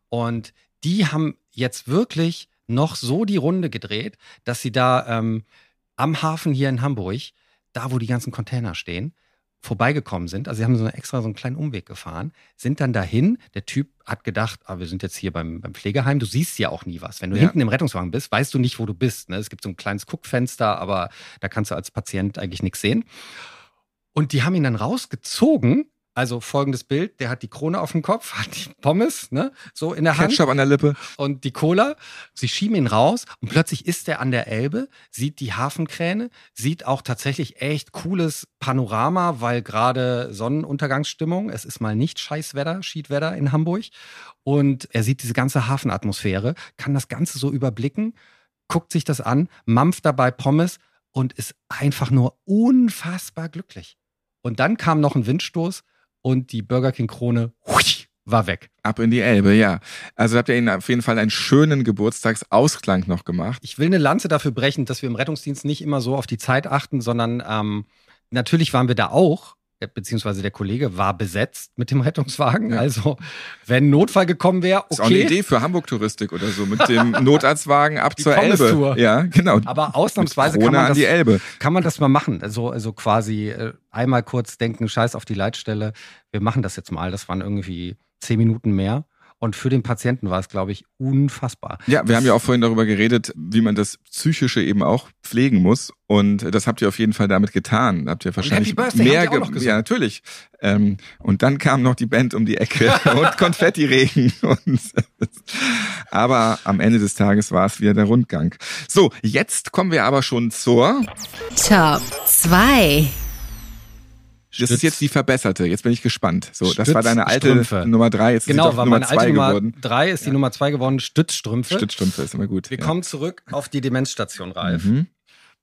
Und die haben jetzt wirklich noch so die Runde gedreht, dass sie da ähm, am Hafen hier in Hamburg, da wo die ganzen Container stehen, vorbeigekommen sind. Also sie haben so extra so einen kleinen Umweg gefahren, sind dann dahin. Der Typ hat gedacht, ah, wir sind jetzt hier beim, beim Pflegeheim. Du siehst ja auch nie was. Wenn du Ja. hinten im Rettungswagen bist, weißt du nicht, wo du bist. Ne? Es gibt so ein kleines Guckfenster, aber da kannst du als Patient eigentlich nichts sehen. Und die haben ihn dann rausgezogen. Also folgendes Bild, der hat die Krone auf dem Kopf, hat die Pommes, ne, so in der Hand Ketchup an der Lippe. und die Cola. Sie schieben ihn raus und plötzlich ist er an der Elbe, sieht die Hafenkräne, sieht auch tatsächlich echt cooles Panorama, weil gerade Sonnenuntergangsstimmung, es ist mal nicht Scheißwetter, Schiedwetter in Hamburg und er sieht diese ganze Hafenatmosphäre, kann das Ganze so überblicken, guckt sich das an, mampft dabei Pommes und ist einfach nur unfassbar glücklich. Und dann kam noch ein Windstoß und die Burger King Krone war weg. Ab in die Elbe, ja. Also habt ihr ihnen auf jeden Fall einen schönen Geburtstagsausklang noch gemacht. Ich will eine Lanze dafür brechen, dass wir im Rettungsdienst nicht immer so auf die Zeit achten, sondern ähm, natürlich waren wir da auch, beziehungsweise der Kollege war besetzt mit dem Rettungswagen. Ja. Also, wenn ein Notfall gekommen wäre, Ist auch eine okay. Idee für Hamburg-Touristik oder so, mit dem Notarztwagen ab Die zur Elbe. Ja, genau. Aber ausnahmsweise kann man, an das, die Elbe. kann man das mal machen. Also, also quasi äh, einmal kurz denken, scheiß auf die Leitstelle. Wir machen das jetzt mal. Das waren irgendwie zehn Minuten mehr. Und für den Patienten war es, glaube ich, unfassbar. Ja, wir haben ja auch vorhin darüber geredet, wie man das Psychische eben auch pflegen muss. Und das habt ihr auf jeden Fall damit getan. Habt ihr wahrscheinlich Happy Birthday mehr habt ihr auch noch ge- gesungen. Ja, natürlich. Ähm, und dann kam noch die Band um die Ecke und Konfettiregen. Und aber am Ende des Tages war es wieder der Rundgang. So, jetzt kommen wir aber schon zur. Top 2. Das ist jetzt die verbesserte. Jetzt bin ich gespannt. So, das war deine alte. Nummer drei. Jetzt ist Genau, war Nummer meine alte Nummer geworden. drei, ist die Nummer zwei geworden, Stützstrümpfe. Stützstrümpfe ist immer gut. Wir ja. kommen zurück auf die Demenzstation, Ralf. Mhm.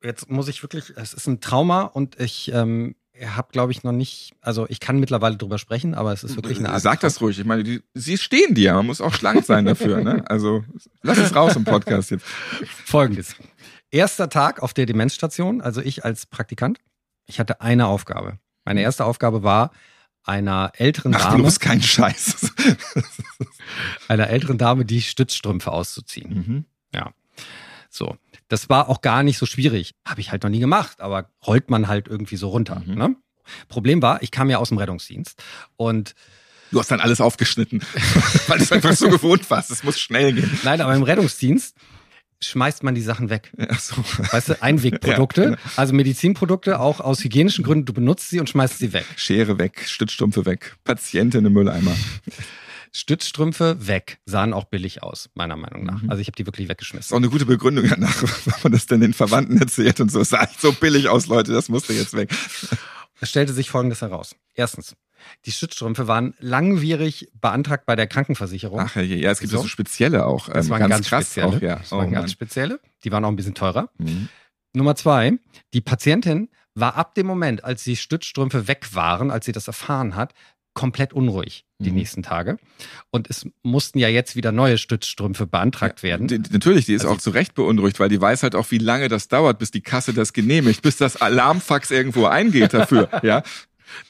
Jetzt muss ich wirklich, es ist ein Trauma und ich ähm, habe, glaube ich, noch nicht, also ich kann mittlerweile drüber sprechen, aber es ist wirklich eine Art. Sag das ruhig. Ich meine, die, sie stehen dir. Man muss auch schlank sein dafür. Ne? Also lass es raus im Podcast jetzt. Folgendes. Erster Tag auf der Demenzstation, also ich als Praktikant, ich hatte eine Aufgabe. Meine erste Aufgabe war, einer älteren Dame, bloß keinen Scheiß. einer älteren Dame die Stützstrümpfe auszuziehen. Mhm. So. Das war auch gar nicht so schwierig. Habe ich halt noch nie gemacht, aber rollt man halt irgendwie so runter. Mhm. Ne? Problem war, ich kam ja aus dem Rettungsdienst und Du hast dann alles aufgeschnitten, weil du es einfach so gewohnt warst. Es muss schnell gehen. nein, aber im Rettungsdienst schmeißt man die Sachen weg. Ach so. Weißt du, Einwegprodukte, Ja, genau. also Medizinprodukte, auch aus hygienischen Gründen, du benutzt sie und schmeißt sie weg. Schere weg, Stützstumpfe weg, Patientin im Mülleimer. Stützstrümpfe weg, sahen auch billig aus, meiner Meinung nach. Mhm. Also ich habe die wirklich ist weggeschmissen. auch eine gute Begründung danach, wenn man das dann den Verwandten erzählt und so. Es sah echt so billig aus, Leute, das musste jetzt weg. Es stellte sich Folgendes heraus. Erstens, Die Stützstrümpfe waren langwierig beantragt bei der Krankenversicherung. Ach ja, ja, es gibt So. so, spezielle auch. das ähm, waren ganz, ganz, krass spezielle. auch, ja. Das Oh, waren ganz Mann. spezielle. Die waren auch ein bisschen teurer. Mhm. Nummer zwei, die Patientin war ab dem Moment, als die Stützstrümpfe weg waren, als sie das erfahren hat, komplett unruhig die Mhm. nächsten Tage. Und es mussten ja jetzt wieder neue Stützstrümpfe beantragt werden. Die, die, natürlich, die ist Also- auch zu Recht beunruhigt, weil die weiß halt auch, wie lange das dauert, bis die Kasse das genehmigt, bis das Alarmfax irgendwo eingeht dafür. ja.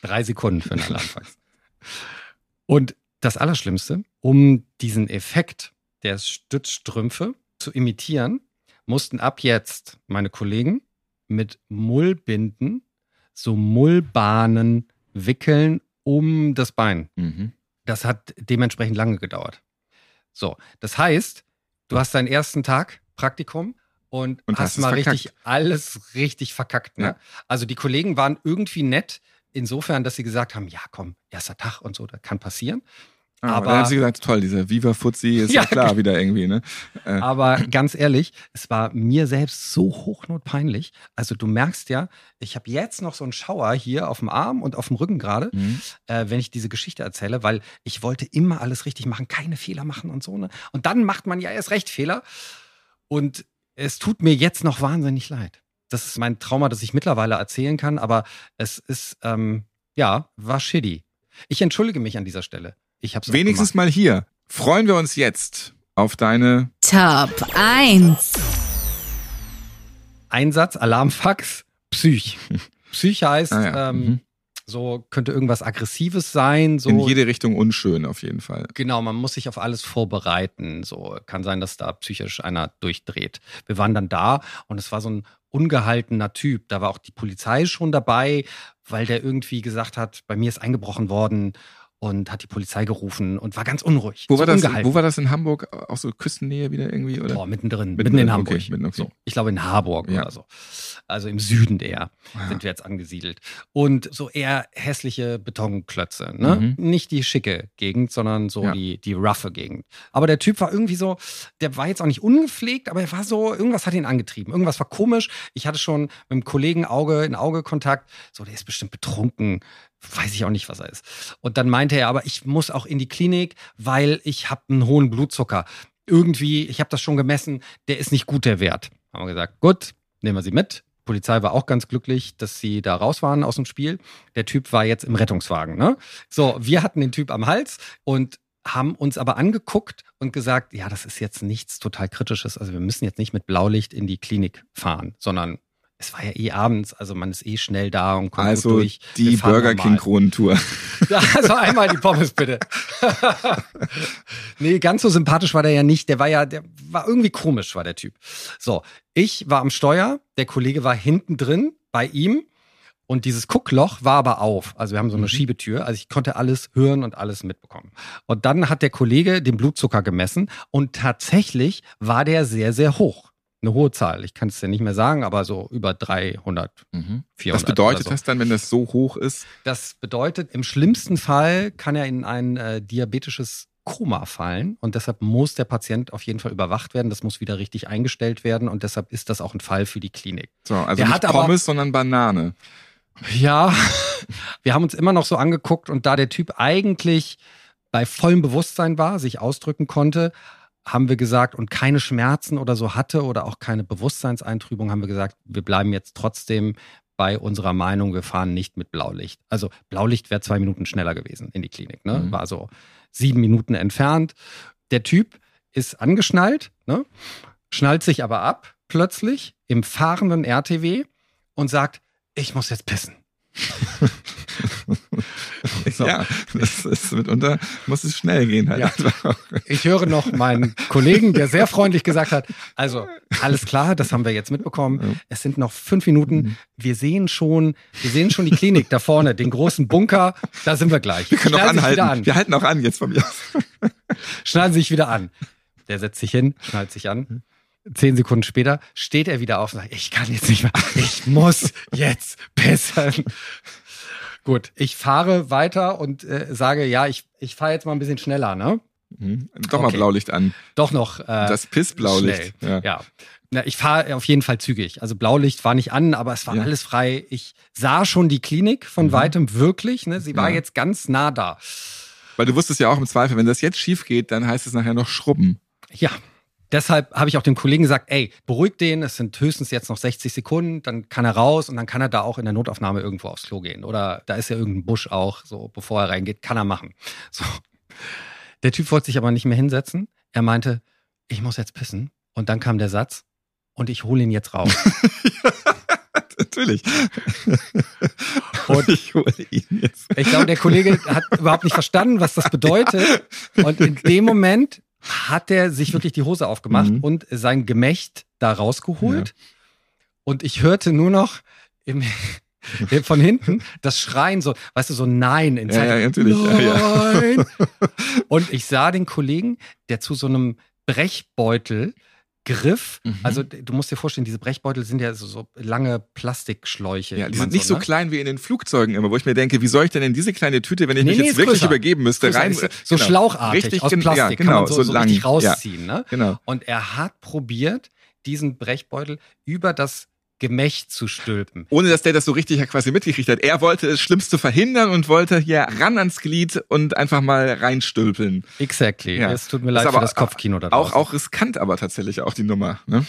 Drei Sekunden für einen Alarmfax. Und das Allerschlimmste, um diesen Effekt der Stützstrümpfe zu imitieren, mussten ab jetzt meine Kollegen mit Mullbinden so Mullbahnen wickeln um das Bein. Mhm. Das hat dementsprechend lange gedauert. So, das heißt, du hast deinen ersten Tag Praktikum und, Und hast mal verkackt. richtig alles richtig verkackt. Ne? Ja. Also die Kollegen waren irgendwie nett, insofern, dass sie gesagt haben, ja komm, erster Tag und so, das kann passieren. Ah, Aber- da haben sie gesagt, toll, dieser Viva Fuzzi ist ja, Ja, klar wieder irgendwie, ne? Äh, Aber ganz ehrlich, es war mir selbst so hochnotpeinlich. Also du merkst ja, ich habe jetzt noch so einen Schauer hier auf dem Arm und auf dem Rücken gerade, mhm. äh, wenn ich diese Geschichte erzähle, weil ich wollte immer alles richtig machen, keine Fehler machen und so. Ne? Und dann macht man ja erst recht Fehler. Und es tut mir jetzt noch wahnsinnig leid. Das ist mein Trauma, das ich mittlerweile erzählen kann, aber es ist, ähm, ja, war shitty. Ich entschuldige mich an dieser Stelle. Ich habe Wenigstens mal hier. Freuen wir uns jetzt auf deine Top 1. Einsatz, Alarmfax, Psych. Psych heißt, Ah ja, ähm, mhm. so könnte irgendwas Aggressives sein. So in jede Richtung unschön auf jeden Fall. Genau, man muss sich auf alles vorbereiten. So kann sein, dass da psychisch einer durchdreht. Wir waren dann da und es war so ein ungehaltener Typ. Da war auch die Polizei schon dabei, weil der irgendwie gesagt hat, bei mir ist eingebrochen worden und hat die Polizei gerufen und war ganz unruhig. Wo so war das? Wo war das in Hamburg? Auch so Küstennähe wieder irgendwie oder? Boah, mittendrin, mitten, Mittendrin, in Hamburg. okay, mitten, so, ich glaube in Harburg Ja. oder so. Also im Süden eher Ah. sind wir jetzt angesiedelt. Und so eher hässliche Betonklötze. Ne? Mhm. Nicht die schicke Gegend, sondern so Ja. die, die roughe Gegend. Aber der Typ war irgendwie so, der war jetzt auch nicht ungepflegt, aber er war so, irgendwas hat ihn angetrieben. Irgendwas war komisch. Ich hatte schon mit einem Kollegen Auge in Auge Kontakt. So, der ist bestimmt betrunken. Weiß ich auch nicht, was er ist. Und dann meinte er, aber ich muss auch in die Klinik, weil ich habe einen hohen Blutzucker. Irgendwie, ich habe das schon gemessen, der ist nicht gut, der Wert. Haben wir gesagt, gut, nehmen wir sie mit. Polizei war auch ganz glücklich, dass sie da raus waren aus dem Spiel. Der Typ war jetzt im Rettungswagen. Ne? So, wir hatten den Typ am Hals und haben uns aber angeguckt und gesagt, ja, das ist jetzt nichts total Kritisches. Also wir müssen jetzt nicht mit Blaulicht in die Klinik fahren, sondern es war ja eh abends, also man ist eh schnell da und kommt Also gut durch. die Wir fahren Burger. King Kronentour. Also einmal die Pommes bitte. nee, ganz so sympathisch war der ja nicht. Der war ja, der war irgendwie komisch, war der Typ. So, ich war am Steuer, der Kollege war hinten drin bei ihm und dieses Guckloch war aber auf. Also wir haben so eine Mhm. Schiebetür. Also ich konnte alles hören und alles mitbekommen. Und dann hat der Kollege den Blutzucker gemessen und tatsächlich war der sehr, sehr hoch. Eine hohe Zahl. Ich kann es ja nicht mehr sagen, aber so über 300, 400. Was bedeutet so. das dann, wenn das so hoch ist? Das bedeutet, im schlimmsten Fall kann er in ein äh, diabetisches Koma fallen und deshalb muss der Patient auf jeden Fall überwacht werden. Das muss wieder richtig eingestellt werden und deshalb ist das auch ein Fall für die Klinik. So, also Der nicht hat aber- Pommes, sondern Banane. Ja, wir haben uns immer noch so angeguckt und da der Typ eigentlich bei vollem Bewusstsein war, sich ausdrücken konnte, haben wir gesagt und keine Schmerzen oder so hatte oder auch keine Bewusstseinseintrübung, haben wir gesagt, wir bleiben jetzt trotzdem bei unserer Meinung, wir fahren nicht mit Blaulicht. Also Blaulicht wäre zwei Minuten schneller gewesen in die Klinik, ne? Mhm. War so sieben Minuten entfernt. Der Typ ist angeschnallt, ne? Schnallt sich aber ab plötzlich im fahrenden RTW und sagt, ich muss jetzt pissen. So. Ja, das ist mitunter, muss es schnell gehen halt. Ja. Ich höre noch meinen Kollegen, der sehr freundlich gesagt hat, also alles klar, das haben wir jetzt mitbekommen. Ja. Es sind noch fünf Minuten. Wir sehen schon, wir sehen schon die Klinik da vorne, den großen Bunker. Da sind wir gleich. Wir können auch Schnallen sich anhalten. an. Wir halten auch an jetzt von mir aus. Schnallen sich wieder an. Der setzt sich hin, schnallt sich an. Zehn Sekunden später steht er wieder auf und sagt, ich kann jetzt nicht mehr, ich muss jetzt pissen. Gut, ich fahre weiter und äh, sage, ja, ich, ich fahre jetzt mal ein bisschen schneller, ne? Mhm. Doch mal Okay. Blaulicht an. Doch noch. Äh, Das Pissblaulicht. Ja. Ja. Na, ich fahre auf jeden Fall zügig. Also Blaulicht war nicht an, aber es war Ja. alles frei. Ich sah schon die Klinik von Mhm. weitem wirklich. Ne? Sie war Ja. jetzt ganz nah da. Weil du wusstest ja auch im Zweifel, wenn das jetzt schief geht, dann heißt es nachher noch Schrubben. Ja. Deshalb habe ich auch dem Kollegen gesagt, ey, beruhig den, es sind höchstens jetzt noch 60 Sekunden, dann kann er raus und dann kann er da auch in der Notaufnahme irgendwo aufs Klo gehen. Oder da ist ja irgendein Busch auch, so bevor er reingeht, kann er machen. So. Der Typ wollte sich aber nicht mehr hinsetzen. Er meinte, ich muss jetzt pissen. Und dann kam der Satz, und ich hole ihn jetzt raus. Natürlich. Und- ich hole ihn jetzt. Ich glaube, der Kollege hat überhaupt nicht verstanden, was das bedeutet. Und in dem Moment hat er sich wirklich die Hose aufgemacht Mhm. und sein Gemächt da rausgeholt. Und ich hörte nur noch im, von hinten das Schreien, so, weißt du, so Nein in Ja, Zeit. ja, natürlich. Ja, ja. Nein. Und ich sah den Kollegen, der zu so einem Brechbeutel griff. Mhm. Also du musst dir vorstellen, diese Brechbeutel sind ja so, so lange Plastikschläuche. Ja, die sind nicht so ne? klein wie in den Flugzeugen immer, wo ich mir denke, wie soll ich denn in diese kleine Tüte, wenn ich Nee, mich nee, jetzt wirklich größer. übergeben müsste, Größer, rein? ist so genau. schlauchartig Richtig, aus Plastik, ja, kann genau, man so, so so lang, richtig ja. rausziehen. Ne? Genau. Und er hat probiert, diesen Brechbeutel über das Gemächt zu stülpen. Ohne dass der das so richtig ja quasi mitgekriegt hat. Er wollte das Schlimmste verhindern und wollte hier ran ans Glied und einfach mal reinstülpeln. Exactly. Ja. Es tut mir leid aber für das Kopfkino da Auch, draußen. auch riskant aber tatsächlich auch die Nummer. Ne?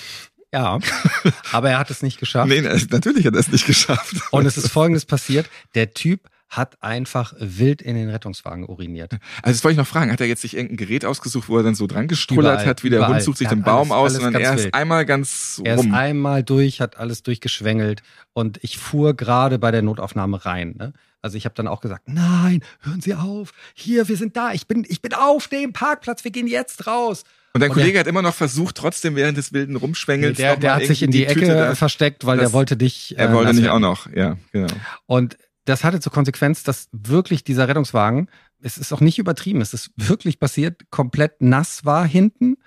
Ja, aber er hat es nicht geschafft. Nee, na- natürlich hat er es nicht geschafft. Und es ist Folgendes passiert. Der Typ hat einfach wild in den Rettungswagen uriniert. Also das wollte ich noch fragen, hat er jetzt sich irgendein Gerät ausgesucht, wo er dann so dran gestrullert Überall, hat, wie der überall. Hund sucht sich Er den Baum alles- aus, alles sondern ganz er ist wild. einmal ganz Er ist rum. einmal durch, hat alles durchgeschwängelt und ich fuhr gerade bei der Notaufnahme rein. Ne? Also ich habe dann auch gesagt, nein, hören Sie auf, hier, wir sind da, ich bin, ich bin auf dem Parkplatz, wir gehen jetzt raus. Und dein Und Kollege hat immer noch versucht, trotzdem während des wilden Nee, Rumschwängelns der der hat sich in die, irgendwie Ecke da- versteckt, weil Das- der wollte dich. Er äh, wollte nass nicht werden. auch noch, ja, genau. Und das hatte zur Konsequenz, dass wirklich dieser Rettungswagen, es ist auch nicht übertrieben, es ist wirklich passiert, komplett nass war hinten.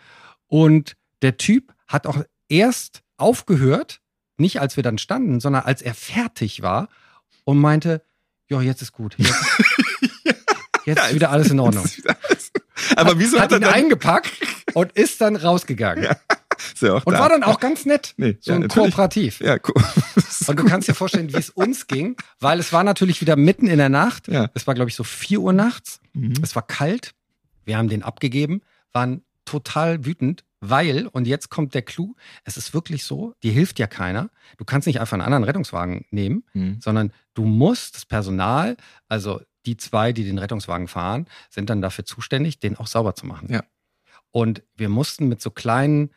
Und der Typ hat auch erst aufgehört, nicht als wir dann standen, sondern als er fertig war und meinte, ja, jetzt ist gut. Jetzt, jetzt ist wieder alles in Ordnung. Aber wieso hat, hat er ihn dann eingepackt und ist dann rausgegangen. Ja, Und da? war dann auch ganz nett. Nee, so ja, ein. Kooperativ. Ja, cool. Und du kannst dir vorstellen, wie es uns ging, weil es war natürlich wieder mitten in der Nacht. Ja. Es war, glaube ich, so 4 Uhr nachts. Mhm. Es war kalt. Wir haben den abgegeben, waren total wütend, weil, und jetzt kommt der Clou, es ist wirklich so, dir hilft ja keiner. Du kannst nicht einfach einen anderen Rettungswagen nehmen, Mhm. sondern du musst das Personal, also die zwei, die den Rettungswagen fahren, sind dann dafür zuständig, den auch sauber zu machen. Ja. Und wir mussten mit so kleinen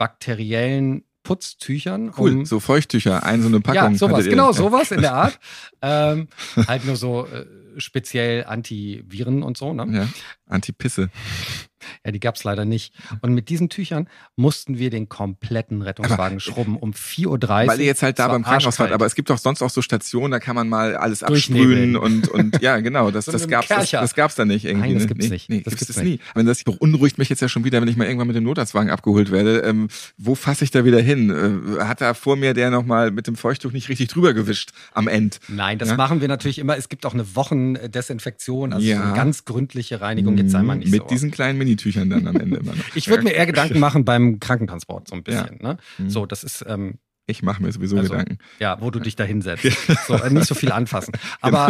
bakteriellen Putztüchern Cool, um so Feuchttücher, ein so eine Packung. ja, sowas, genau, sowas in der Art. ähm, halt nur so äh, speziell Antiviren und so, ne? Ja, Antipisse. Ja, die gab's leider nicht. Und mit diesen Tüchern mussten wir den kompletten Rettungswagen schrubben um 4.30 Uhr. Weil ihr jetzt halt da Es beim Krankenhaus wart, aber es gibt doch sonst auch so Stationen, da kann man mal alles absprühen und, und ja, genau, das, So das gab's, das, das gab's da nicht irgendwie. Nein, das ne? gibt's nee, nicht. Nee, Das das gibt's gibt's nie. Wenn das beunruhigt mich jetzt ja schon wieder, wenn ich mal irgendwann mit dem Notarztwagen abgeholt werde, ähm, wo fasse ich da wieder hin? Äh, hat da vor mir der nochmal mit dem Feuchttuch nicht richtig drüber gewischt am End? Nein, das Ja? machen wir natürlich immer. Es gibt auch eine Wochendesinfektion, also so Ja. eine ganz gründliche Reinigung. Jetzt sei mal nicht mit so. diesen kleinen Minitüchern dann am Ende immer noch. ich würde mir eher Gedanken machen beim Krankentransport so ein Ja. bisschen. Ne? Mhm. So, das ist ähm, Ich mache mir sowieso Also, Gedanken. Ja, wo du dich da hinsetzt. So, äh, nicht so viel anfassen. Aber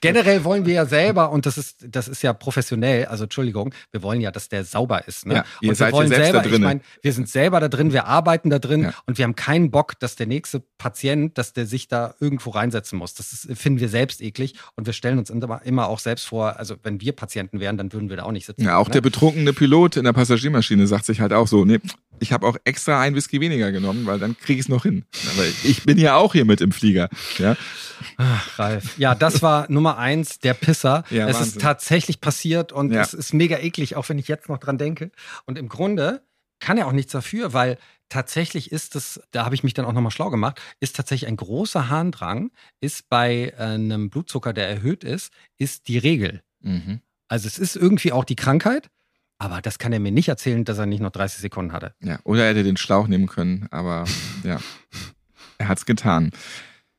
generell wollen wir ja selber, und das ist, das ist ja professionell, also Entschuldigung, wir wollen ja, dass der sauber ist. Ne? Ja, ihr und seid wir ja wollen selbst da selber, ich meine, wir sind selber da drin, wir arbeiten da drin Ja. und wir haben keinen Bock, dass der nächste Patient, dass der sich da irgendwo reinsetzen muss. Das ist, finden wir selbst eklig und wir stellen uns immer, immer auch selbst vor, also wenn wir Patienten wären, dann würden wir da auch nicht sitzen. Ja, auch ne? der betrunkene Pilot in der Passagiermaschine sagt sich halt auch so, nee, ich habe auch extra ein Whisky weniger genommen, weil dann kriege ich es noch hin. Aber ich bin ja auch hier mit im Flieger. Ja, Ach, Ralf. Ja, das war Nummer eins, der Pisser. Ja, es Wahnsinn. ist tatsächlich passiert und Ja. es ist mega eklig, auch wenn ich jetzt noch dran denke. Und im Grunde kann er auch nichts dafür, weil tatsächlich ist es, da habe ich mich dann auch nochmal schlau gemacht, ist tatsächlich ein großer Harndrang, ist bei äh, einem Blutzucker, der erhöht ist, ist die Regel. mhm. Also es ist irgendwie auch die Krankheit, aber das kann er mir nicht erzählen, dass er nicht noch 30 Sekunden hatte. ja. Oder er hätte den Schlauch nehmen können, aber ja, er hat's getan.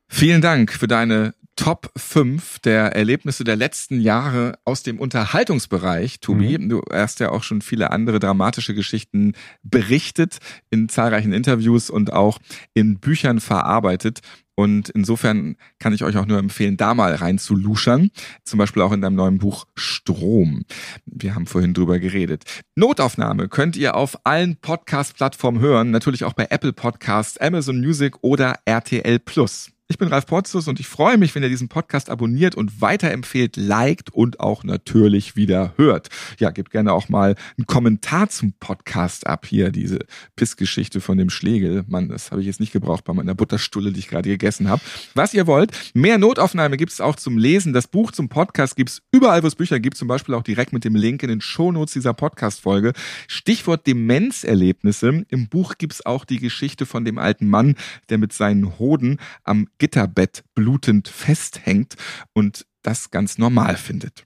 Vielen Dank für deine Top 5 der Erlebnisse der letzten Jahre aus dem Unterhaltungsbereich. Tobi, mhm. du hast ja auch schon viele andere dramatische Geschichten berichtet, in zahlreichen Interviews und auch in Büchern verarbeitet. Und insofern kann ich euch auch nur empfehlen, da mal rein zu luschern. Zum Beispiel auch in deinem neuen Buch Strom. Wir haben vorhin drüber geredet. Notaufnahme könnt ihr auf allen Podcast-Plattformen hören. Natürlich auch bei Apple Podcasts, Amazon Music oder RTL Plus. Ich bin Ralf Potzus und ich freue mich, wenn ihr diesen Podcast abonniert und weiterempfehlt, liked und auch natürlich wieder hört. Ja, gebt gerne auch mal einen Kommentar zum Podcast ab hier, diese Pissgeschichte von dem Schlegel. Mann, das habe ich jetzt nicht gebraucht bei meiner Butterstulle, die ich gerade gegessen habe. Was ihr wollt, mehr Notaufnahme gibt es auch zum Lesen. Das Buch zum Podcast gibt es überall, wo es Bücher gibt, zum Beispiel auch direkt mit dem Link in den Shownotes dieser Podcast-Folge. Stichwort Demenzerlebnisse. Im Buch gibt es auch die Geschichte von dem alten Mann, der mit seinen Hoden am Gitterbett blutend festhängt und das ganz normal findet.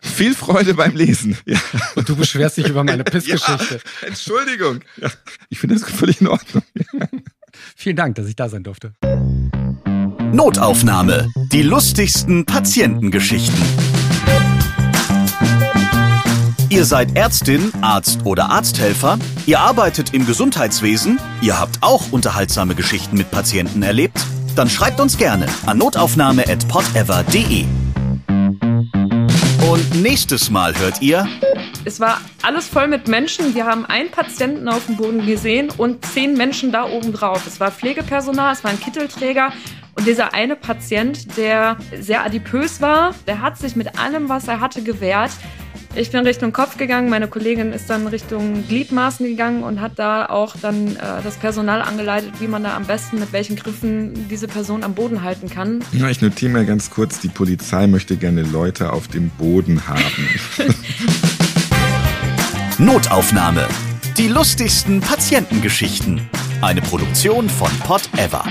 Viel Freude beim Lesen. Ja. Und du beschwerst dich über meine Pissgeschichte. Ja, Entschuldigung. Ja, ich finde das völlig in Ordnung. Vielen Dank, dass ich da sein durfte. Notaufnahme. Die lustigsten Patientengeschichten. Ihr seid Ärztin, Arzt oder Arzthelfer, ihr arbeitet im Gesundheitswesen, ihr habt auch unterhaltsame Geschichten mit Patienten erlebt dann schreibt uns gerne an notaufnahme.podever.de. Und nächstes Mal hört ihr. Es war alles voll mit Menschen. Wir haben einen Patienten auf dem Boden gesehen und zehn Menschen da oben drauf. Es war Pflegepersonal, es war ein Kittelträger. Und dieser eine Patient, der sehr adipös war, der hat sich mit allem, was er hatte, gewehrt. Ich bin Richtung Kopf gegangen, meine Kollegin ist dann Richtung Gliedmaßen gegangen und hat da auch dann äh, das Personal angeleitet, wie man da am besten mit welchen Griffen diese Person am Boden halten kann. Ja, ich notiere mal ganz kurz, die Polizei möchte gerne Leute auf dem Boden haben. Notaufnahme. Die lustigsten Patientengeschichten. Eine Produktion von Pot Ever.